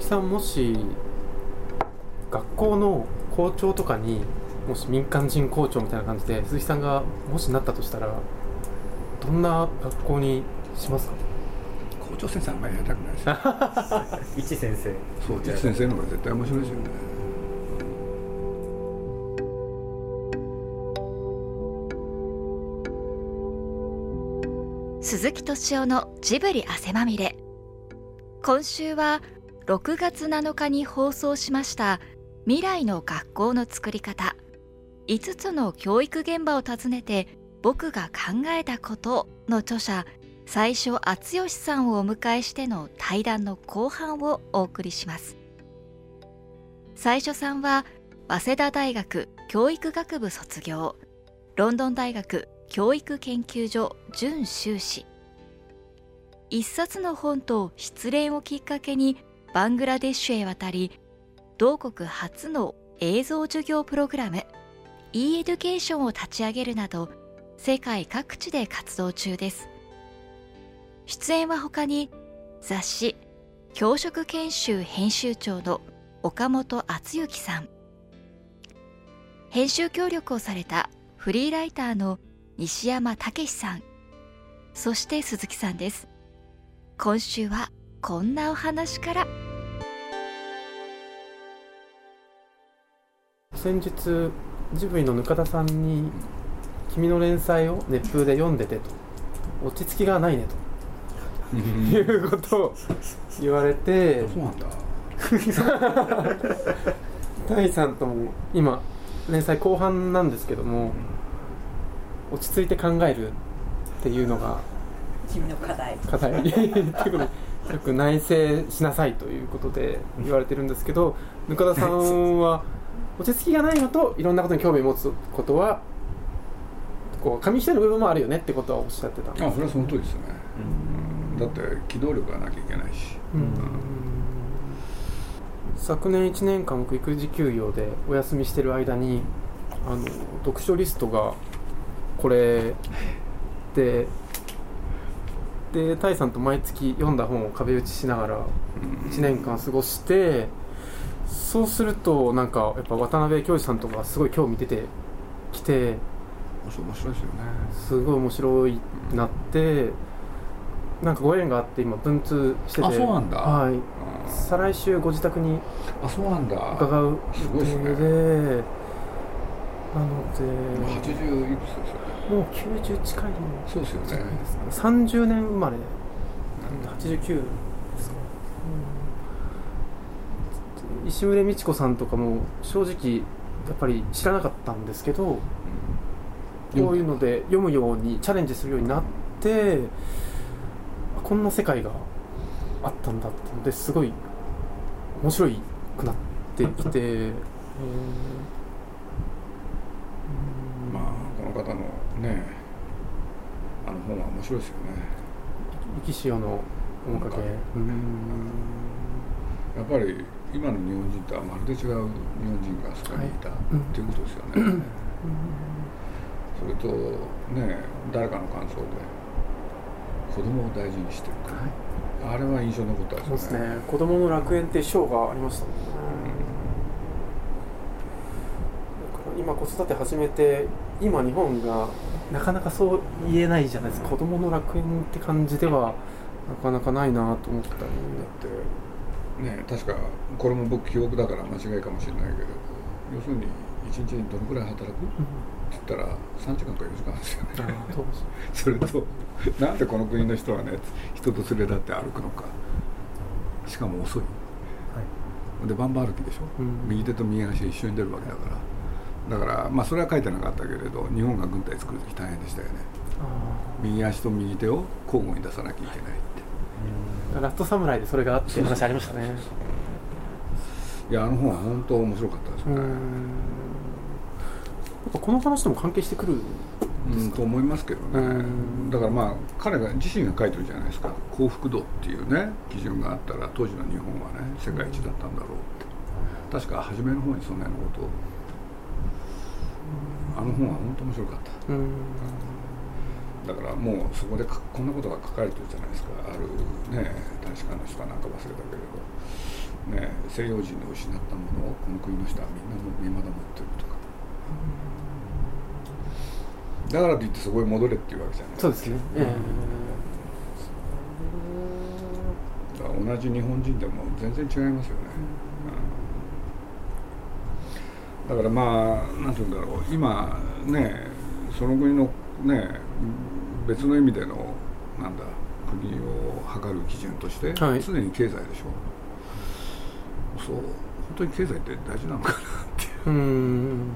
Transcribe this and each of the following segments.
木さんもし学校の校長とかにもし民間人校長みたいな感じで鈴木さんがもしなったとしたらどんな学校にしますか？校長先生あんまりやりたくないです 一先生。そう一先生の方が絶対面白いですよね。鈴木敏夫のジブリ汗まみれ。今週は6月7日に放送しました未来の学校の作り方。5つの教育現場を訪ねて僕が考えたことの著者最初厚吉さんをお迎えしての対談の後半をお送りします。最初さんは早稲田大学教育学部卒業。ロンドン大学教育研究所準修士。一冊の本と失恋をきっかけにバングラデシュへ渡り同国初の映像授業プログラム e エデュケーションを立ち上げるなど世界各地で活動中です。出演は他に雑誌教職研修編集長の岡本淳之さん。編集協力をされたフリーライターの西山武さん。そして鈴木さんです。今週はこんなお話から。先日ジブリのぬか田さんに「君の連載を熱風で読んでて」と「落ち着きがないね」と。いうことを言われて。そうなんだ。大さんとも今連載後半なんですけども落ち着いて考えるっていうのが君の課題。課題。っていうことでよく内省しなさいということで言われてるんですけどぬか田さんは落ち着きがないのといろんなことに興味を持つことはこう紙一重の部分もあるよねってことはおっしゃってたあそれはその通りですよね、うん、だって機動力がなきゃいけないし、うん。昨年1年間僕育児休業でお休みしてる間にあの読書リストがこれででタイさんと毎月読んだ本を壁打ちしながら1年間過ごしてそうするとなんかやっぱ渡辺教授さんとかすごい興味出てきて面白いですよね。すごい面白いなってなんかご縁があって今文通しててあそうなんだ。はい。再来週ご自宅にあそうなんだ。伺うすごいですね。でなので80いくつですよね。もう90近いそうですよね。ですか30年生まれ。89ですか、うん、石牟美智子さんとかも正直やっぱり知らなかったんですけど、うん、こういうので読むようにチャレンジするようになってこんな世界があったんだってのですごい面白いくなってきて、えー、まあこの方のねあの本は面白いですよね。生き潮の面影。やっぱり今の日本人とはまるで違う日本人がそこにいた、はい、っていうことですよね、うん、それとね誰かの感想で子供を大事にしてるから、はい、あれは印象残ったですね。そうですね。子供の楽園って賞がありましたもんね、うん、今子育て始めて今日本がなかなかそう言えないじゃないですか。子供の楽園って感じではなかなかないなと思ったり。だってね確かこれも僕記憶だから間違いかもしれないけど要するに1日にどのくらい働く、うん、って言ったら3時間か4時間ですよね。それとなんでこの国の人はね人と連れ立って歩くのか。しかも遅い、はい、でバンバ歩きでしょ、うん、右手と右足一緒に出るわけだから。だからまあそれは書いてなかったけれど日本が軍隊作る時大変でしたよね。右足と右手を交互に出さなきゃいけないってラストサムライでそれがあって話ありましたね。いやあの本は本当面白かったですね。この話とも関係してくるうんと思いますけどね。だからまあ彼が自身が書いてるじゃないですか。幸福度っていうね基準があったら当時の日本はね世界一だったんだろうって。確か初めの方にそんなようなことを。あの本は本当面白かっただからもうそこでこんなことが書かれてるじゃないですか。あるね大使館の人かなんか忘れたけれど、ね、西洋人の失ったものをこの国の人はみんなも未だ持ってるとか、だからといってそこへ戻れっていうわけじゃない。そうですね、えー、同じ日本人でも全然違いますよね、うん、だからまあなんていうんだろう。今ねその国のね別の意味でのなんだ国を測る基準として、常に経済でしょ。そう本当に経済って大事なのかなっていう。うん。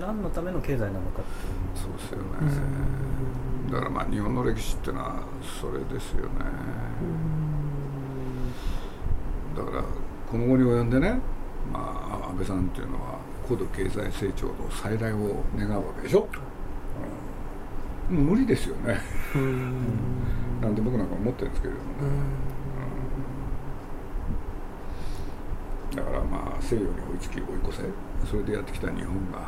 何のための経済なのかっていう。そうですよね。だからまあ日本の歴史っていうのはそれですよね。だからこの後に及んでね、まあ、安倍さんっていうのは高度経済成長の再来を願うわけでしょ、無理ですよね。なんて僕なんか思ってるんですけれどもね、だからまあ西洋に追いつき追い越せ。それでやってきた日本が、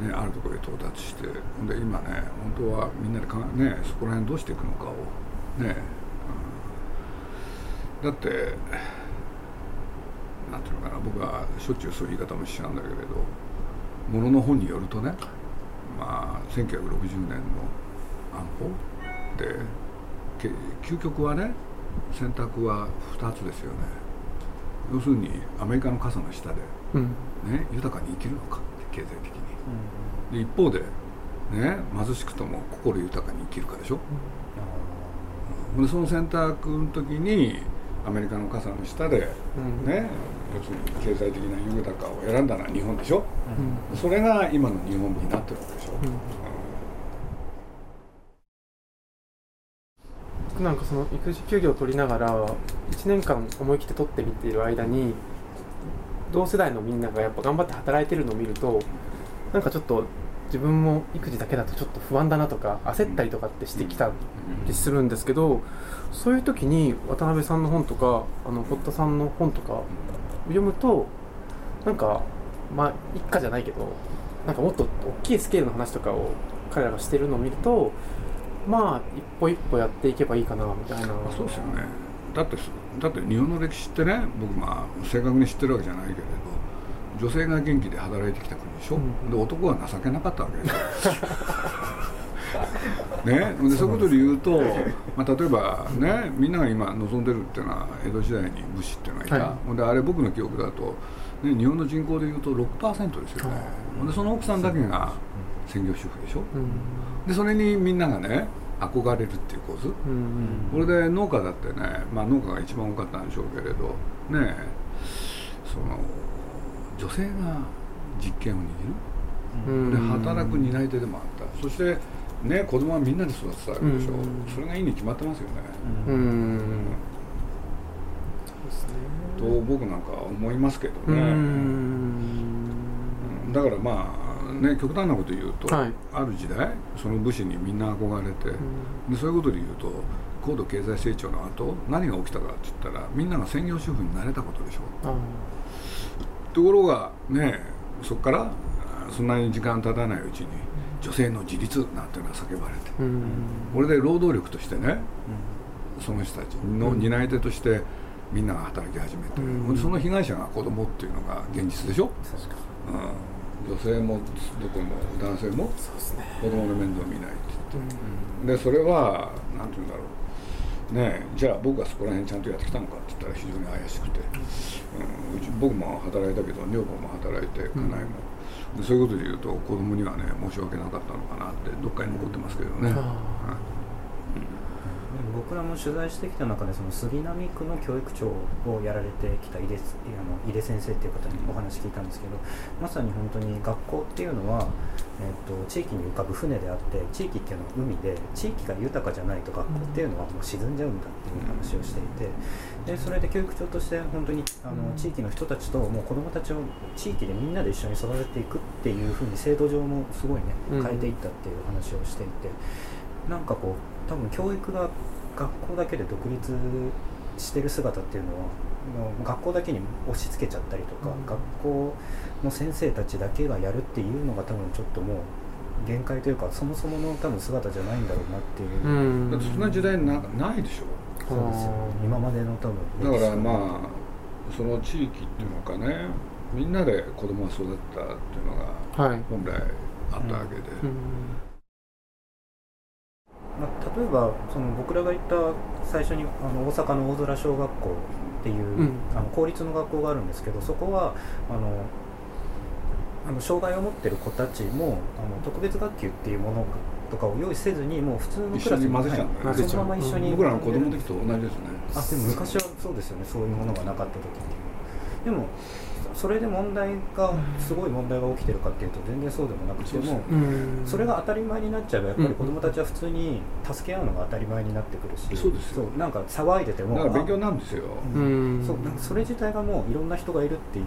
ね、あるところへ到達してで今ね本当はみんなでか、ね、そこら辺どうしていくのかをね、うん、だってなんていうのかな僕はしょっちゅうそういう言い方もしちゃうんだけれどものの本によるとねまあ、1960年の安保で究極はね選択は2つですよね。要するにアメリカの傘の下で、うん、ね、豊かに生きるのか経済的に、うん、で一方で、ね、貧しくとも心豊かに生きるかでしょ、うん、でその選択の時にアメリカの傘の下で、ね要するに経済的な豊かを選んだのは日本でしょ、うん、それが今の日本になってるわけでしょ、うん、なんかその育児休業を取りながら1年間思い切って取ってみている間に同世代のみんながやっぱ頑張って働いてるのを見るとなんかちょっと自分も育児だけだとちょっと不安だなとか焦ったりとかってしてきたりするんですけどそういう時に渡辺さんの本とかあの堀田さんの本とか読むとなんかまあ一家じゃないけどなんかもっと大きいスケールの話とかを彼らがしてるのを見るとまあ一歩一歩やっていけばいいかなみたいな。そうですよね。だってだって日本の歴史ってね僕まあ正確に知ってるわけじゃないけれど女性が元気で働いてきた国でしょ、うん、で男は情けなかったわけですよ。ね、でそういうことで言うと、まあ、例えばねみんなが今望んでるっていうのは江戸時代に武士っていうのがいた、はい、であれ僕の記憶だと、ね、日本の人口でいうと6%ですよね、でその奥さんだけが専業主婦でしょ、うん、でそれにみんながね憧れるっていう構図、うん、これで農家だってね、まあ、農家が一番多かったんでしょうけれどねその女性が実権を握る、で働く担い手でもあった。そしてね子供はみんなで育てたわけでしょ、それがいいに決まってますよね。うん。と僕なんか思いますけどね。だからまあね極端なこと言うと、はい、ある時代その武士にみんな憧れてでそういうことで言うと高度経済成長の後何が起きたかって言ったらみんなが専業主婦になれたことでしょ。うところがねそこからそんなに時間経たないうちに女性の自立なんていうのが叫ばれて、これで労働力としてね、その人たちの担い手としてみんなが働き始めて、うん、その被害者が子供っていうのが現実でしょ、うん、女性もどこも男性も子供の面倒見ないって言って、うん、でそれは何て言うんだろうねじゃあ僕がそこら辺ちゃんとやってきたのかって言ったら非常に怪しくて、うん、うち僕も働いたけど女房も働いて家内も、うん、そういうことで言うと子供にはね申し訳なかったのかなってどっかに残ってますけどね。僕らも取材してきた中でその杉並区の教育長をやられてきた井出あの井出先生っていう方にお話聞いたんですけどまさに本当に学校っていうのは、えーと、地域に浮かぶ船であって地域っていうのは海で地域が豊かじゃないと学校っていうのはもう沈んじゃうんだっていう話をしていてでそれで教育長として本当にあの地域の人たちともう子どもたちを地域でみんなで一緒に育てていくっていうふうに制度上もすごいね変えていったっていう話をしていて。なんかこう多分教育が学校だけで独立してる姿っていうのは学校だけに押し付けちゃったりとか、うん、学校の先生たちだけがやるっていうのが多分ちょっともう限界というかそもそもの多分姿じゃないんだろうなっていう、だってそんな時代なないでしょ。そうですよ。今までの多分だからまあその地域っていうのかね。みんなで子供が育ったっていうのが本来あったわけで、まあ、例えばその僕らが行った最初にあの大阪の大空小学校っていう、うん、あの公立の学校があるんですけどそこはあのあの障害を持ってる子たちもあの特別学級っていうものとかを用意せずにもう普通のクラスに混ぜちゃうんだ、ね、そのまま一緒に僕らの子供の時と同じですね。あでも昔はそうですよね。そういうものがなかった時でもそれで問題がすごい問題が起きてるかっていうと全然そうでもなくてもそれが当たり前になっちゃえばやっぱり子どもたちは普通に助け合うのが当たり前になってくるしそうですそうなんか騒いでてもだから勉強なんですよ。そうなんかそれ自体がもういろんな人がいるっていう。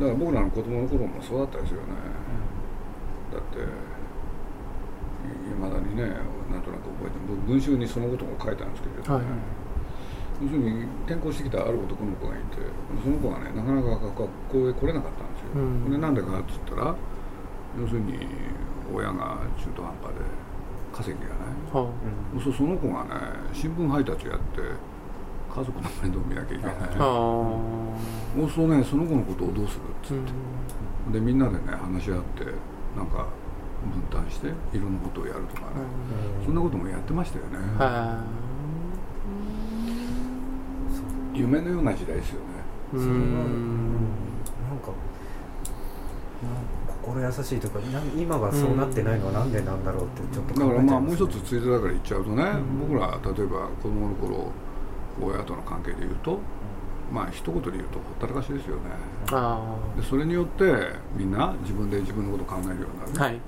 だから僕らの子供の頃もそうだったですよね、だっていまだにねなんとなく覚えて僕文集にそのことも書いたんですけれど、ね、はい要するに転校してきたある男の子がいてその子がねなかなか学校へ来れなかったんですよ、うん、でなんでかっつったら要するに親が中途半端で稼ぎがない、はあ、そうその子がね新聞配達やって家族の面倒見なきゃいけない、そうするとねその子のことをどうするっつって、うん、でみんなでね話し合ってなんか分担していろんなことをやるとかね、うん、そんなこともやってましたよね、はあ夢のような時代ですよね。それは、うん、なんか心優しいというか今がそうなってないのはなんでなんだろうってちょっと考え、ね、だからまあもう一つついでだから言っちゃうとね、うん、僕ら例えば子供の頃親との関係で言うと、まあ一言で言うとほったらかしですよね。でそれによってみんな自分で自分のことを考えるようになる、はい、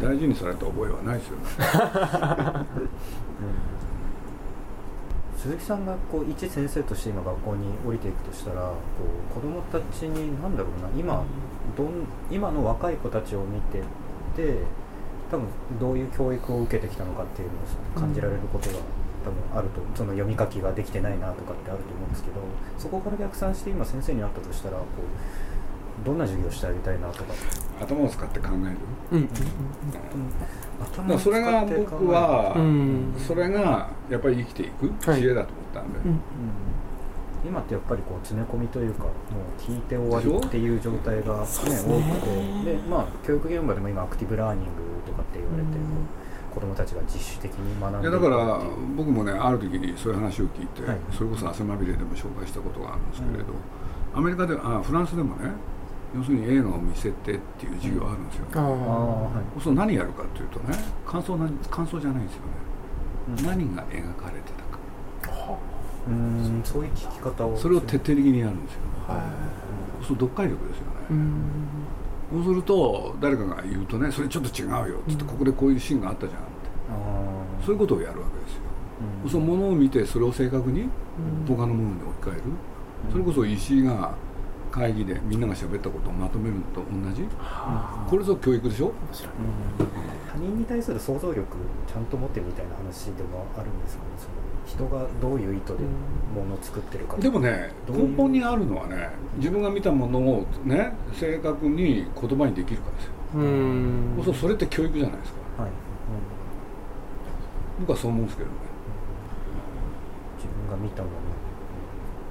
大事にされた覚えはないですよね、うん鈴木さんがこう一先生として今学校に降りていくとしたらこう子どもたちに何だろうな今どん今の若い子たちを見てて多分どういう教育を受けてきたのかっていうのを感じられることが多分あるとその読み書きができてないなとかってあると思うんですけどそこから逆算して今先生に会ったとしたらこうどんな授業してあげたいなとか。頭を使って考える、うん。うん。うんだそれが僕は、それがやっぱり生きていく知恵だと思ったんで、はいうん、今ってやっぱりこう詰め込みというかもう聞いて終わりっていう状態がね、ね。多くて。でまあ教育現場でも今アクティブラーニングとかって言われて、子どもたちが自主的に学んでいやだから僕もねある時にそういう話を聞いて、はい、それこそ汗まみれでも紹介したことがあるんですけれど、アメリカであフランスでもね要するに映画を見せてっていう授業あるんですよ、うん、はい、そう何やるかっていうとね感想な感想じゃないんですよね、うん、何が描かれてたか、うん。そういう聞き方を。それを徹底的にやるんですよ、はい、そう読解力ですよね。そうすると誰かが言うとねそれちょっと違うよっつって、ここでこういうシーンがあったじゃんって。そういうことをやるわけですよ、うん、そのものを見てそれを正確に他のものに置き換える、それこそ石井が会議でみんなが喋ったことをまとめるのと同じ、これぞ教育でしょ、うん、他人に対する想像力ちゃんと持ってるみたいな話でもあるんですかね？その人がどういう意図でものを作ってるか。でもね根本にあるのはね自分が見たものをね正確に言葉にできるかですよ。うん。そうそれって教育じゃないですか、はい、うん、僕はそう思うんですけどね。自分が見たもの。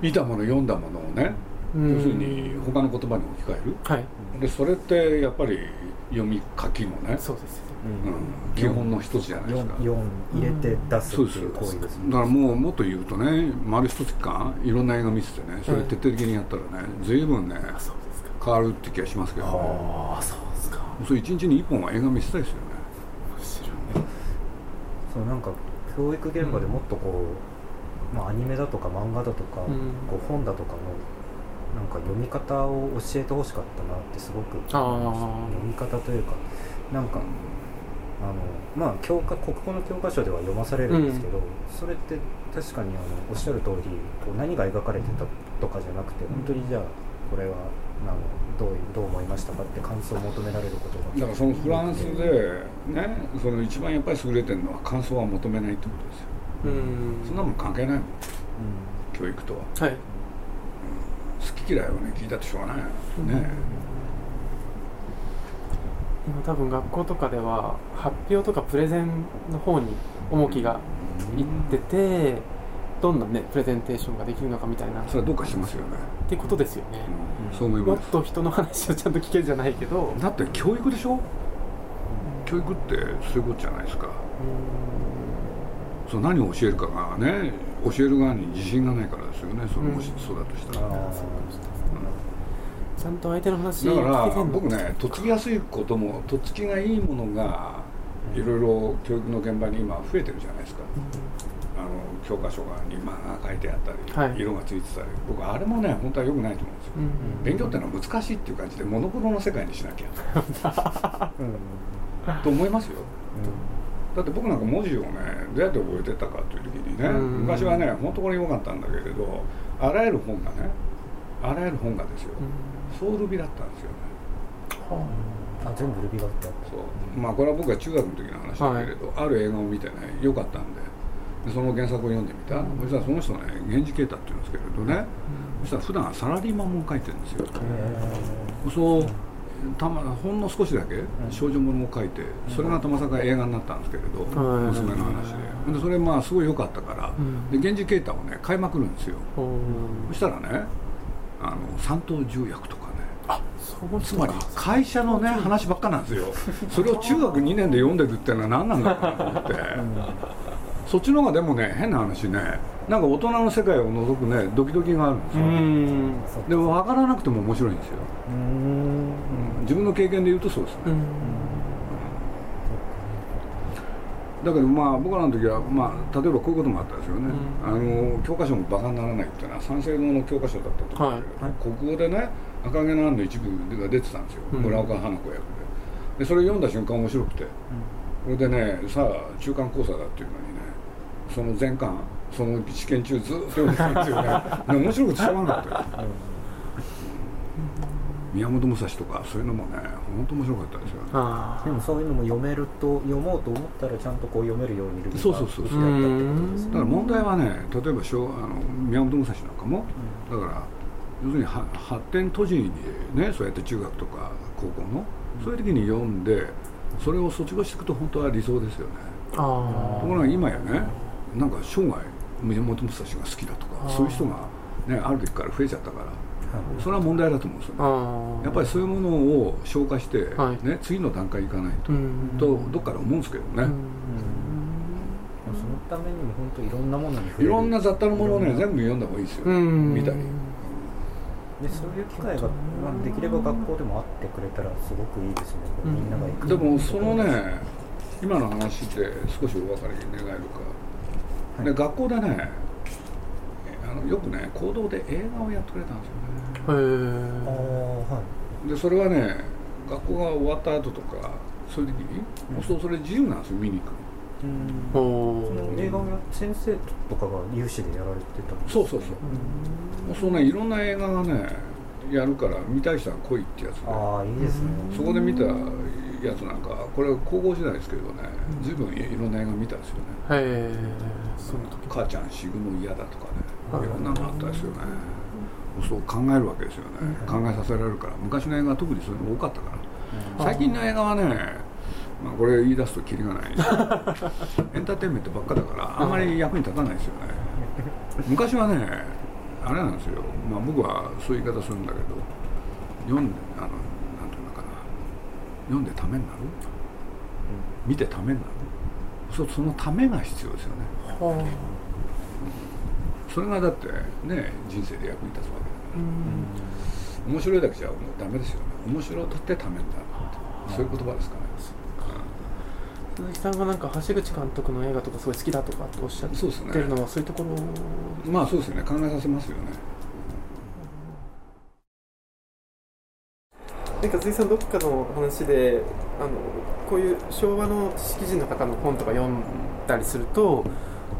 見たもの読んだものをね、要するに他の言葉に置き換える、はい、でそれってやっぱり読み書きのね。そうです。うん、基本の一つじゃないですか。4入れて出すっていう行為です、ね、だからもうもっと言うとね丸一つ間いろんな映画見せてね。それ徹底的にやったらね随分ね変わるって気がしますけどね。ああそうですか。それ一日に一本は映画見せたいですよね。そうなんか教育現場でもっとこう、まあ、アニメだとか漫画だとか、こう本だとかのなんか読み方を教えてほしかったなってすごく思いました読み方というかなんかあのまあ教科国語の教科書では読まされるんですけど、うん、それって確かにあのおっしゃる通りこう何が描かれてたとかじゃなくて本当にじゃあこれはあのどうどう思いましたかって感想を求められることが。だからそのフランスでねその一番やっぱり優れてるのは感想は求めないってことですよ。うん。そんなもん関係ないもん、うん、教育とは。はい好き嫌いをね聞いたってしょうがないね、今多分学校とかでは発表とかプレゼンの方に重きがいってて、どんなねプレゼンテーションができるのかみたいな。それはどうかしますよね。ってことですよね、うん、そう思います。もっと人の話をちゃんと聞けるじゃないけど。だって教育でしょ、うん、教育ってそういうことじゃないですか。そう何を教えるかがね教える側に自信がないからですよねそれもしそうだとしたら、ちゃんと相手の話だから僕ねとっつきやすいこともとっつきがいいものがいろいろ教育の現場に今増えてるじゃないですか、あの教科書がに漫画書いてあったり、はい、色がついてたり。僕あれもね本当はよくないと思うんですよ、うん、勉強ってのは難しいっていう感じでモノクロの世界にしなきゃ、うん、と思いますよ、だって僕なんか文字をねどうやって覚えてたかという時にね、昔はね本当これ良かったんだけれどあらゆる本がねあらゆる本がですよ、ソウル美だったんですよね、はあ、あ全部ルビがってそう。まあこれは僕は中学の時の話だけれど、はい、ある映画を見てね良かったんででその原作を読んでみた、うん、そしたらその人ね源氏啓太っていうんですけれどね、うん、そしたら普段サラリーマンも書いてるんですよ。そうたまほんの少しだけ少女ものを書いてそれがたまさか映画になったんですけれど、娘の話で。でそれまあすごい良かったから、で源氏啓太をね買いまくるんですよ。そしたらねあの三等重役とかね。つまり会社のね話ばっかなんですよ。それを中学2年で読んでるっていうのは何なんだろうなと思って。そっちの方がでもね変な話ねなんか大人の世界を覗くねドキドキがあるんですよ。でも分からなくても面白いんですよ自分の経験で言うとそうですね。だけどまあ僕らの時は、まあ、例えばこういうこともあったんですよね、あの教科書もバカにならないっていうのは三省堂の教科書だったと思うんですけど、はい、国語でね赤毛のアンの一部が出てたんですよ、村岡花子役で。でそれ読んだ瞬間面白くて、それでねさあ中間考査だっていうのにねその前巻その試験中ずっと読んでたんですよね。面白くてしょうがなかったよ、宮本武蔵とかそういうのもね本当面白かったですよね。でもそういうのも読めると読もうと思ったらちゃんとこう読めるようにいるそうそうそうそう。だから問題はね例えば小あの宮本武蔵なんかも、うん、だから要するに発展途上にねそうやって中学とか高校の、うん、そういう時に読んでそれを卒業していくと本当は理想ですよね。ところが今やねなんか生涯宮本武蔵が好きだとかそういう人が、ね、ある時から増えちゃったからそれは問題だと思うんですよね。やっぱりそういうものを消化して、はい、ね、次の段階行かないと、とどっかで思うんですけどね、そのためにも本当いろんなものにいろんな雑多なものをね全部読んだ方がいいですよ、見たり。でそういう機会が、まあ、できれば学校でもあってくれたらすごくいいですね、みんなが行く。でもそのね今の話で少しお分かり願えるか、で学校でねあのよくね行動で映画をやってくれたんですよねへえでそれはね学校が終わった後とかそういう時に、うん、そうそれ自由なんですよ見に行くその映画を先生とかが有志でやられてたんですそうそうそう。もうそうねいろんな映画がねやるから見たい人は来いってやつで。ああいいですね。そこで見たやつなんかこれ高校時代ですけどね随分いろんな映画見たんですよね。へえその時。母ちゃん死ぬの嫌だとかねいろんなのあったですよねそう考えるわけですよね、考えさせられるから。昔の映画は特にそういうの多かったから、最近の映画はねまあ、これ言い出すときりがない。エンターテインメントばっかだからあんまり役に立たないですよね。昔はねあれなんですよ、まあ、僕はそういう言い方するんだけど読んであのなんていうのかな。読んでためになる、見てためになる？そそのためが必要ですよね、それがだってね人生で役に立つわけだから、面白いだけじゃダメですよね。面白いとってためになるそういう言葉ですかね。鈴木さんがなんか橋口監督の映画とかすごい好きだとかっておっしゃってるのはそういうところ。まあそうですよね。考えさせますよね。なんか鈴木さんどっかの話であのこういう昭和の知識人の方の本とか読んだりすると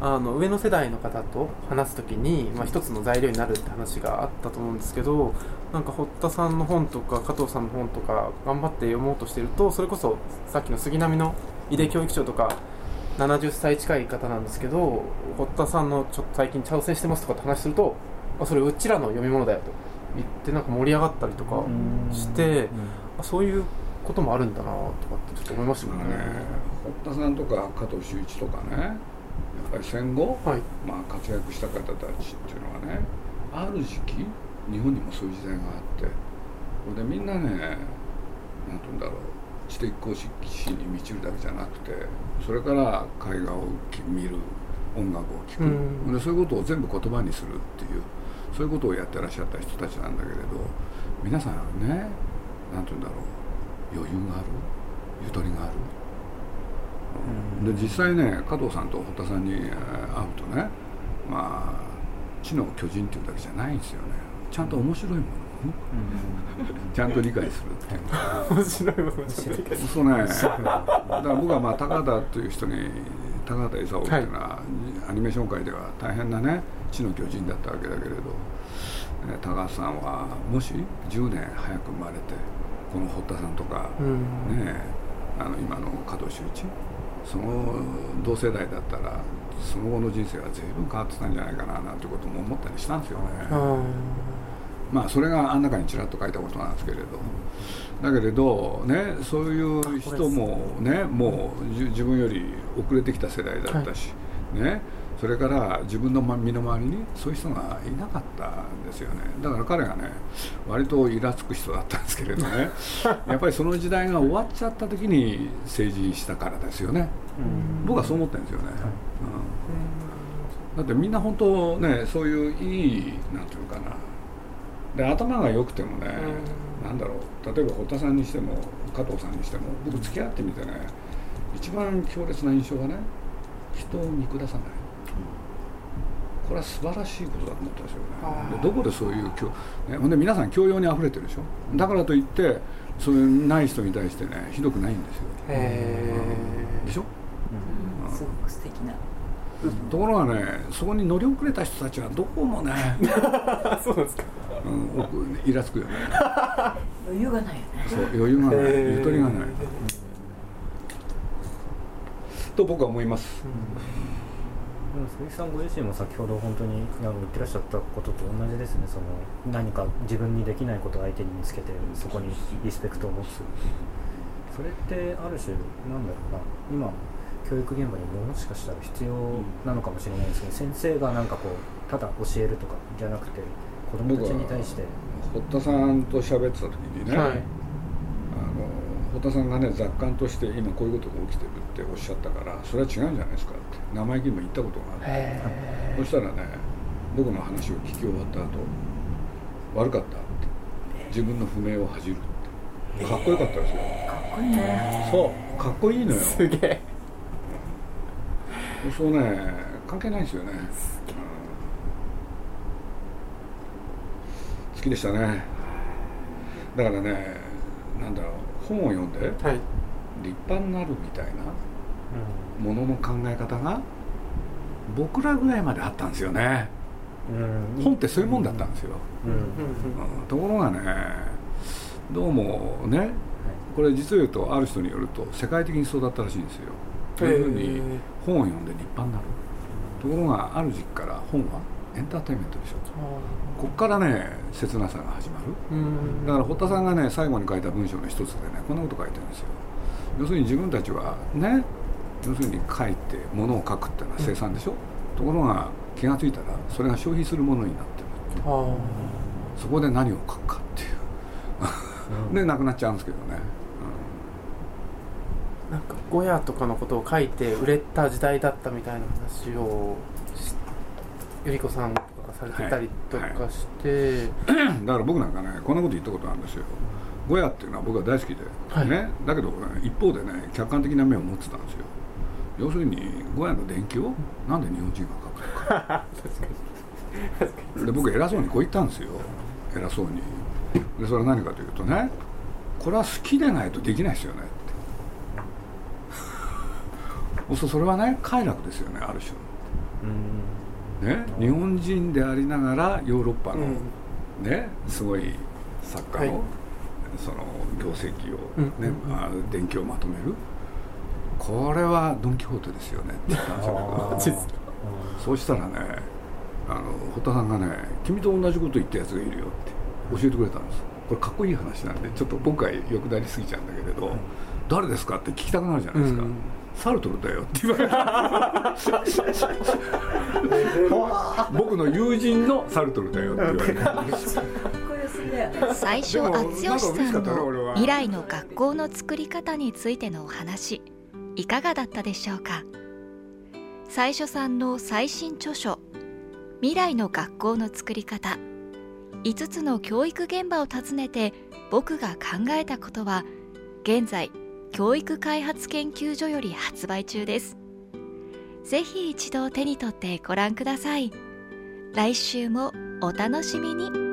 あの上の世代の方と話す時に、まあ、一つの材料になるって話があったと思うんですけどなんか堀田さんの本とか加藤さんの本とか頑張って読もうとしてるとそれこそさっきの杉並の井出教育長とか70歳近い方なんですけど堀田さんのちょっと最近挑戦してますとかって話するとあそれうちらの読み物だよと。言ってなんか盛り上がったりとかして、そういうこともあるんだなとかってちょっと思いましたね。ね。堀田さんとか加藤修一とかねぱり戦後、はい、まあ、活躍した方たちっていうのはねある時期日本にもそういう時代があってこれでみんなね何て言うんだろう知的好奇心に満ちるだけじゃなくてそれから絵画を見る音楽を聴く、うん、でそういうことを全部言葉にするっていうそういうことをやってらっしゃった人たちなんだけれど皆さんね何て言うんだろう余裕があるゆとりがある、うん、で実際ね加藤さんと堀田さんに会うとねまあ知の巨人っていうだけじゃないんですよね。ちゃんと面白いものちゃんと理解するっていう。面白いものちゃんと理解するそうね。だから僕はまあ高田という人に高畑勲っていうのは、はい、アニメーション界では大変なね知の巨人だったわけだけれど、え高橋さんはもし10年早く生まれてこの堀田さんとか、うん、ねあの今の加藤修一？その同世代だったらその後の人生は随分変わってたんじゃないかななんてことも思ったりしたんですよね。まあそれがあん中にちらっと書いたことなんですけれど。だけれどねそういう人もねもう自分より遅れてきた世代だったし、ねそれから自分の身の回りにそういう人がいなかったんですよね。だから彼がね割とイラつく人だったんですけれどね。やっぱりその時代が終わっちゃった時に成人したからですよね。僕はそう思ってるんですよね、うん、だってみんな本当ねそういういいなんていうのかな。で頭が良くてもね、うん、なんだろう。例えば堀田さんにしても加藤さんにしても僕付き合ってみてね一番強烈な印象がね人を見下さない、これは素晴らしいことだと思ったんですよね。でどこでそういう教、ね、ほんで皆さん教養にあふれてるでしょ。だからといってそういうない人に対してねひどくないんですよ。へえでしょ、うん、すごく素敵な。ところがねそこに乗り遅れた人たちはどこもね そうですか。うん、イラつくよね。余裕がないよね。そう余裕がない。ゆとりがない、と僕は思います、でも鈴木さんご自身も先ほど本当に言ってらっしゃったことと同じですね。その何か自分にできないことを相手に見つけてそこにリスペクトを持つ。それってある種なんだろうな。今教育現場にもしかしたら必要なのかもしれないですけど、先生がなんかこうただ教えるとかじゃなくて子供たちに対して。堀田さんと喋ってた時にね、はい、あの堀田さんがね雑感として今こういうことが起きてるっておっしゃったからそれは違うんじゃないですかって生意気にも言ったことがあってそしたらね僕の話を聞き終わった後悪かったって自分の不明を恥じるって。かっこよかったですよ。かっこいいね。そうかっこいいのよ。すげえ。そうね関係ないですよね。きでしたね。だからねなんだろう本を読んで、はい、立派になるみたいなものの考え方が僕らぐらいまであったんですよね、うん、本ってそういうもんだったんですよ、うん。うん、ところがねどうもねこれ実を言うとある人によると世界的にそうだったらしいんですよ。というふうに本を読んで立派になる。ところがある時期から本はエンターテインメントでしょ。こっからね切なさが始まる。だから堀田さんがね最後に書いた文章の一つでねこんなこと書いてるんですよ。要するに自分たちはね要するに書いてものを書くっていうのは生産でしょ、うん、ところが気が付いたらそれが消費するものになってる。そこで何を書くかっていう。でなくなっちゃうんですけどね、うん、なんかゴヤとかのことを書いて売れた時代だったみたいな話をゆり子さんとかされてたりとかして、はい。はい、だから僕なんかねこんなこと言ったことあるんですよ。ゴヤっていうのは僕は大好きで、はい、ね、だけど、ね、一方でね客観的な目を持ってたんですよ。要するにゴヤの伝記をなんで日本人が書くのか。で僕偉そうにこう言ったんですよ。偉そうに。でそれは何かというとねこれは好きでないとできないですよね。ってそそれはね快楽ですよねある種ね、日本人でありながらヨーロッパの、ね、すごい作家の,、その業績をね、まあ、伝記をまとめる。これはドン・キホーテですよね。って言ったんですよそうしたらねあの堀田さんがね「君と同じこと言ったやつがいるよ」って教えてくれたんです。これかっこいい話なんでちょっと僕は欲張りすぎちゃうんだけれど、誰ですか？って聞きたくなるじゃないですか、うん、サルトルだよって言われた。僕の友人のサルトルだよって言われた。最初厚吉さんの未来の学校の作り方についてのお話いかがだったでしょうか？最初さんの最新著書「未来の学校の作り方」5つの教育現場を訪ねて僕が考えたことは現在教育開発研究所より発売中です。ぜひ一度手に取ってご覧ください。来週もお楽しみに。